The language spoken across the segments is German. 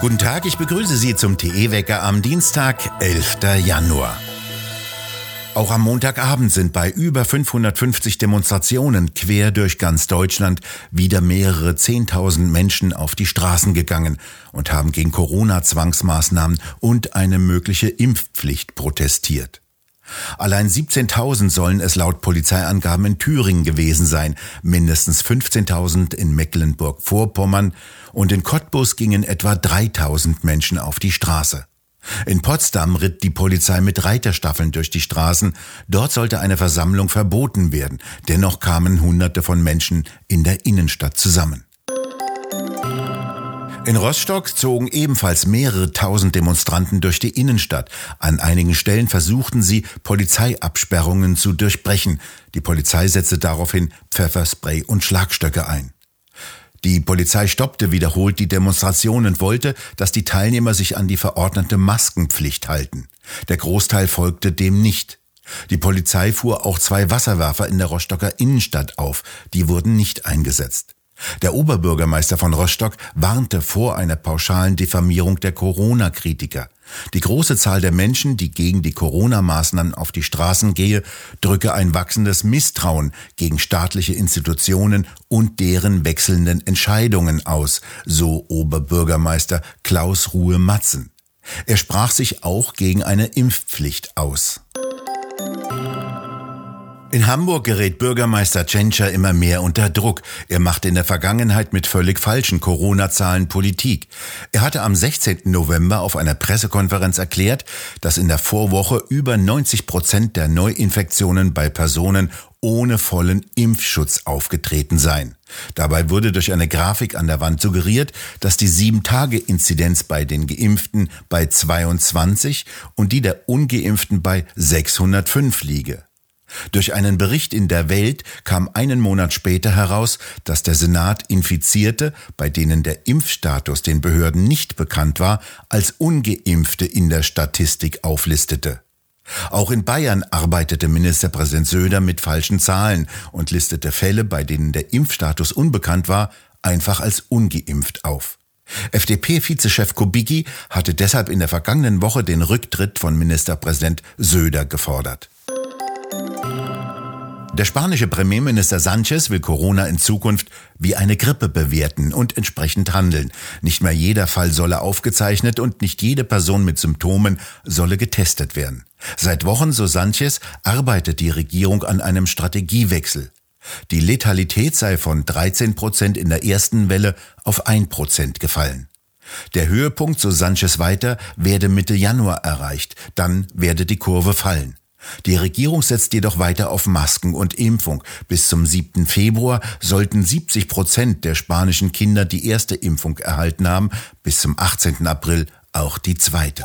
Guten Tag, ich begrüße Sie zum TE-Wecker am Dienstag, 11. Januar. Auch am Montagabend sind bei über 550 Demonstrationen quer durch ganz Deutschland wieder mehrere Zehntausend Menschen auf die Straßen gegangen und haben gegen Corona-Zwangsmaßnahmen und eine mögliche Impfpflicht protestiert. Allein 17.000 sollen es laut Polizeiangaben in Thüringen gewesen sein, mindestens 15.000 in Mecklenburg-Vorpommern und in Cottbus gingen etwa 3.000 Menschen auf die Straße. In Potsdam ritt die Polizei mit Reiterstaffeln durch die Straßen. Dort sollte eine Versammlung verboten werden. Dennoch kamen Hunderte von Menschen in der Innenstadt zusammen. In Rostock zogen ebenfalls mehrere tausend Demonstranten durch die Innenstadt. An einigen Stellen versuchten sie, Polizeiabsperrungen zu durchbrechen. Die Polizei setzte daraufhin Pfefferspray und Schlagstöcke ein. Die Polizei stoppte wiederholt die Demonstration und wollte, dass die Teilnehmer sich an die verordnete Maskenpflicht halten. Der Großteil folgte dem nicht. Die Polizei fuhr auch zwei Wasserwerfer in der Rostocker Innenstadt auf. Die wurden nicht eingesetzt. Der Oberbürgermeister von Rostock warnte vor einer pauschalen Diffamierung der Corona-Kritiker. Die große Zahl der Menschen, die gegen die Corona-Maßnahmen auf die Straßen gehe, drücke ein wachsendes Misstrauen gegen staatliche Institutionen und deren wechselnden Entscheidungen aus, so Oberbürgermeister Klaus Ruhe Matzen. Er sprach sich auch gegen eine Impfpflicht aus. In Hamburg gerät Bürgermeister Tschentscher immer mehr unter Druck. Er machte in der Vergangenheit mit völlig falschen Corona-Zahlen Politik. Er hatte am 16. November auf einer Pressekonferenz erklärt, dass in der Vorwoche über 90 Prozent der Neuinfektionen bei Personen ohne vollen Impfschutz aufgetreten seien. Dabei wurde durch eine Grafik an der Wand suggeriert, dass die 7-Tage-Inzidenz bei den Geimpften bei 22 und die der Ungeimpften bei 605 liege. Durch einen Bericht in der Welt kam einen Monat später heraus, dass der Senat Infizierte, bei denen der Impfstatus den Behörden nicht bekannt war, als ungeimpfte in der Statistik auflistete. Auch in Bayern arbeitete Ministerpräsident Söder mit falschen Zahlen und listete Fälle, bei denen der Impfstatus unbekannt war, einfach als ungeimpft auf. FDP-Vizechef Kubicki hatte deshalb in der vergangenen Woche den Rücktritt von Ministerpräsident Söder gefordert. Der spanische Premierminister Sanchez will Corona in Zukunft wie eine Grippe bewerten und entsprechend handeln. Nicht mehr jeder Fall solle aufgezeichnet und nicht jede Person mit Symptomen solle getestet werden. Seit Wochen, so Sanchez, arbeitet die Regierung an einem Strategiewechsel. Die Letalität sei von 13 Prozent in der ersten Welle auf 1 Prozent gefallen. Der Höhepunkt, so Sanchez weiter, werde Mitte Januar erreicht, dann werde die Kurve fallen. Die Regierung setzt jedoch weiter auf Masken und Impfung. Bis zum 7. Februar sollten 70 Prozent der spanischen Kinder die erste Impfung erhalten haben, bis zum 18. April auch die zweite.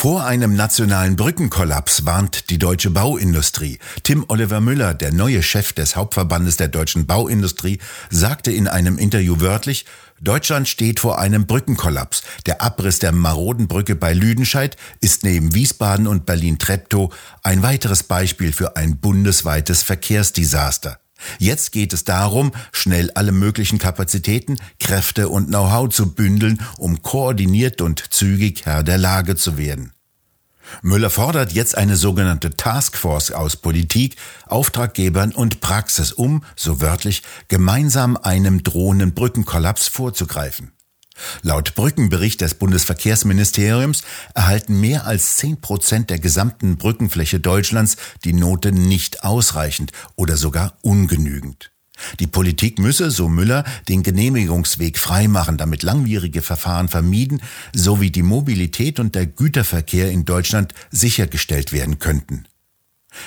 Vor einem nationalen Brückenkollaps warnt die deutsche Bauindustrie. Tim Oliver Müller, der neue Chef des Hauptverbandes der deutschen Bauindustrie, sagte in einem Interview wörtlich, Deutschland steht vor einem Brückenkollaps. Der Abriss der maroden Brücke bei Lüdenscheid ist neben Wiesbaden und Berlin-Treptow ein weiteres Beispiel für ein bundesweites Verkehrsdesaster. Jetzt geht es darum, schnell alle möglichen Kapazitäten, Kräfte und Know-how zu bündeln, um koordiniert und zügig Herr der Lage zu werden. Müller fordert jetzt eine sogenannte Taskforce aus Politik, Auftraggebern und Praxis, um, so wörtlich, gemeinsam einem drohenden Brückenkollaps vorzugreifen. Laut Brückenbericht des Bundesverkehrsministeriums erhalten mehr als 10 Prozent der gesamten Brückenfläche Deutschlands die Note nicht ausreichend oder sogar ungenügend. Die Politik müsse, so Müller, den Genehmigungsweg freimachen, damit langwierige Verfahren vermieden sowie die Mobilität und der Güterverkehr in Deutschland sichergestellt werden könnten.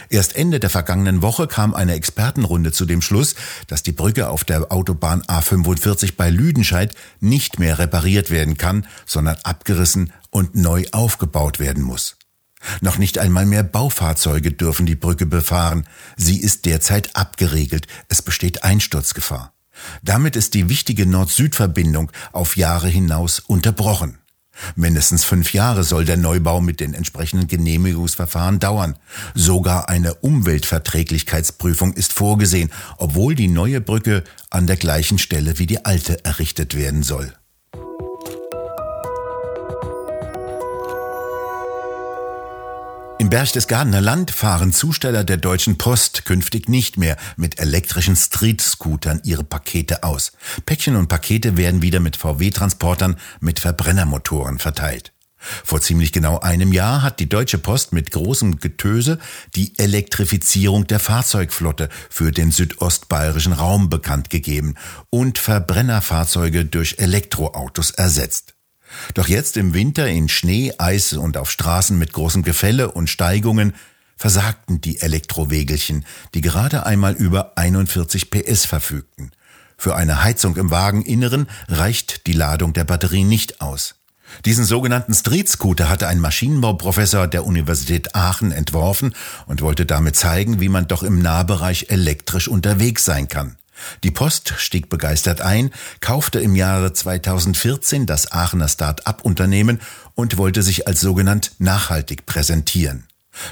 Erst Ende der vergangenen Woche kam eine Expertenrunde zu dem Schluss, dass die Brücke auf der Autobahn A45 bei Lüdenscheid nicht mehr repariert werden kann, sondern abgerissen und neu aufgebaut werden muss. Noch nicht einmal mehr Baufahrzeuge dürfen die Brücke befahren. Sie ist derzeit abgeregelt. Es besteht Einsturzgefahr. Damit ist die wichtige Nord-Süd-Verbindung auf Jahre hinaus unterbrochen. Mindestens fünf Jahre soll der Neubau mit den entsprechenden Genehmigungsverfahren dauern. Sogar eine Umweltverträglichkeitsprüfung ist vorgesehen, obwohl die neue Brücke an der gleichen Stelle wie die alte errichtet werden soll. Berchtesgadener Land fahren Zusteller der Deutschen Post künftig nicht mehr mit elektrischen Street-Scootern ihre Pakete aus. Päckchen und Pakete werden wieder mit VW-Transportern mit Verbrennermotoren verteilt. Vor ziemlich genau einem Jahr hat die Deutsche Post mit großem Getöse die Elektrifizierung der Fahrzeugflotte für den südostbayerischen Raum bekannt gegeben und Verbrennerfahrzeuge durch Elektroautos ersetzt. Doch jetzt im Winter in Schnee, Eis und auf Straßen mit großem Gefälle und Steigungen versagten die Elektrowegelchen, die gerade einmal über 41 PS verfügten. Für eine Heizung im Wageninneren reicht die Ladung der Batterie nicht aus. Diesen sogenannten Street Scooter hatte ein Maschinenbauprofessor der Universität Aachen entworfen und wollte damit zeigen, wie man doch im Nahbereich elektrisch unterwegs sein kann. Die Post stieg begeistert ein, kaufte im Jahre 2014 das Aachener Start-up-Unternehmen und wollte sich als sogenannt nachhaltig präsentieren.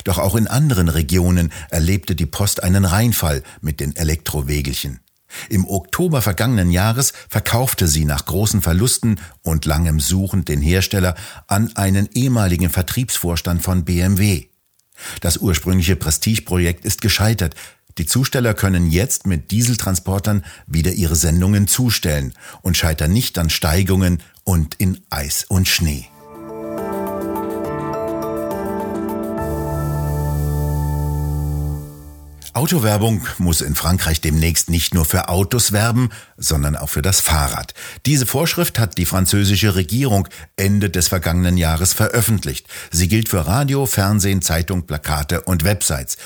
Doch auch in anderen Regionen erlebte die Post einen Reinfall mit den Elektrowegelchen. Im Oktober vergangenen Jahres verkaufte sie nach großen Verlusten und langem Suchen den Hersteller an einen ehemaligen Vertriebsvorstand von BMW. Das ursprüngliche Prestigeprojekt ist gescheitert, die Zusteller können jetzt mit Dieseltransportern wieder ihre Sendungen zustellen und scheitern nicht an Steigungen und in Eis und Schnee. Autowerbung muss in Frankreich demnächst nicht nur für Autos werben, sondern auch für das Fahrrad. Diese Vorschrift hat die französische Regierung Ende des vergangenen Jahres veröffentlicht. Sie gilt für Radio, Fernsehen, Zeitung, Plakate und Websites.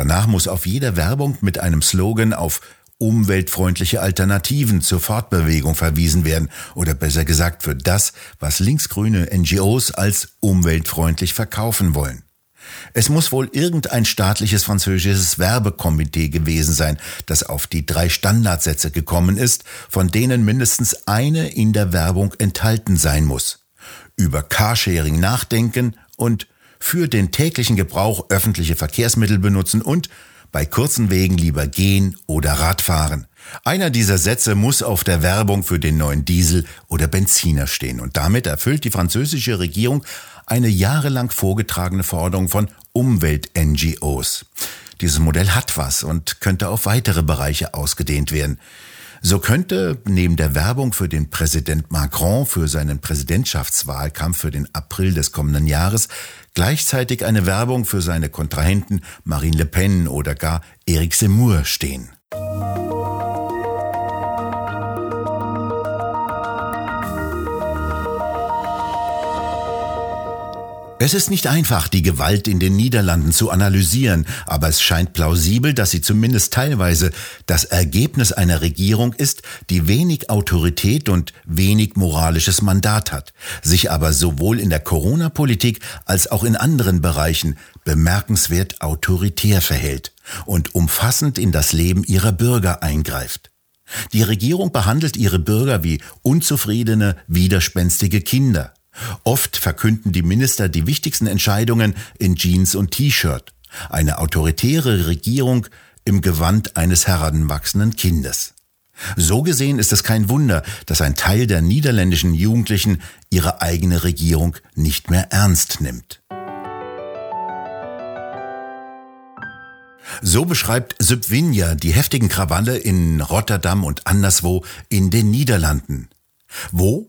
Danach muss auf jeder Werbung mit einem Slogan auf umweltfreundliche Alternativen zur Fortbewegung verwiesen werden oder besser gesagt für das, was linksgrüne NGOs als umweltfreundlich verkaufen wollen. Es muss wohl irgendein staatliches französisches Werbekomitee gewesen sein, das auf die drei Standardsätze gekommen ist, von denen mindestens eine in der Werbung enthalten sein muss. Über Carsharing nachdenken und für den täglichen Gebrauch öffentliche Verkehrsmittel benutzen und bei kurzen Wegen lieber gehen oder Radfahren. Einer dieser Sätze muss auf der Werbung für den neuen Diesel oder Benziner stehen und damit erfüllt die französische Regierung eine jahrelang vorgetragene Forderung von Umwelt-NGOs. Dieses Modell hat was und könnte auf weitere Bereiche ausgedehnt werden. So könnte neben der Werbung für den Präsident Macron für seinen Präsidentschaftswahlkampf für den April des kommenden Jahres gleichzeitig eine Werbung für seine Kontrahenten Marine Le Pen oder gar Eric Zemmour stehen. Es ist nicht einfach, die Gewalt in den Niederlanden zu analysieren, aber es scheint plausibel, dass sie zumindest teilweise das Ergebnis einer Regierung ist, die wenig Autorität und wenig moralisches Mandat hat, sich aber sowohl in der Corona-Politik als auch in anderen Bereichen bemerkenswert autoritär verhält und umfassend in das Leben ihrer Bürger eingreift. Die Regierung behandelt ihre Bürger wie unzufriedene, widerspenstige Kinder. Oft verkünden die Minister die wichtigsten Entscheidungen in Jeans und T-Shirt. Eine autoritäre Regierung im Gewand eines heranwachsenden Kindes. So gesehen ist es kein Wunder, dass ein Teil der niederländischen Jugendlichen ihre eigene Regierung nicht mehr ernst nimmt. So beschreibt Subvinja die heftigen Krawalle in Rotterdam und anderswo in den Niederlanden. Wo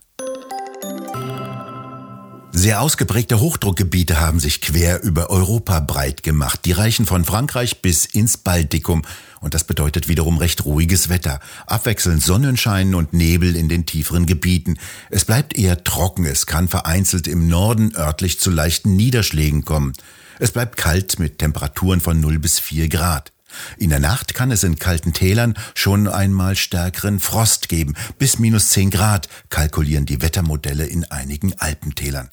Sehr ausgeprägte Hochdruckgebiete haben sich quer über Europa breit gemacht. Die reichen von Frankreich bis ins Baltikum. Und das bedeutet wiederum recht ruhiges Wetter. Abwechselnd Sonnenschein und Nebel in den tieferen Gebieten. Es bleibt eher trocken. Es kann vereinzelt im Norden örtlich zu leichten Niederschlägen kommen. Es bleibt kalt mit Temperaturen von 0 bis 4 Grad. In der Nacht kann es in kalten Tälern schon einmal stärkeren Frost geben. Bis minus 10 Grad kalkulieren die Wettermodelle in einigen Alpentälern.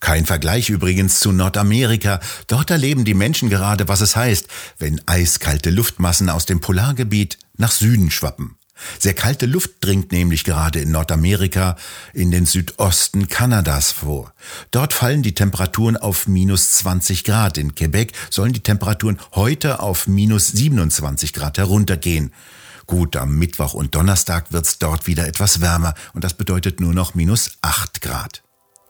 Kein Vergleich übrigens zu Nordamerika. Dort erleben die Menschen gerade, was es heißt, wenn eiskalte Luftmassen aus dem Polargebiet nach Süden schwappen. Sehr kalte Luft dringt nämlich gerade in Nordamerika in den Südosten Kanadas vor. Dort fallen die Temperaturen auf minus 20 Grad. In Quebec sollen die Temperaturen heute auf minus 27 Grad heruntergehen. Gut, am Mittwoch und Donnerstag wird's dort wieder etwas wärmer und das bedeutet nur noch minus 8 Grad.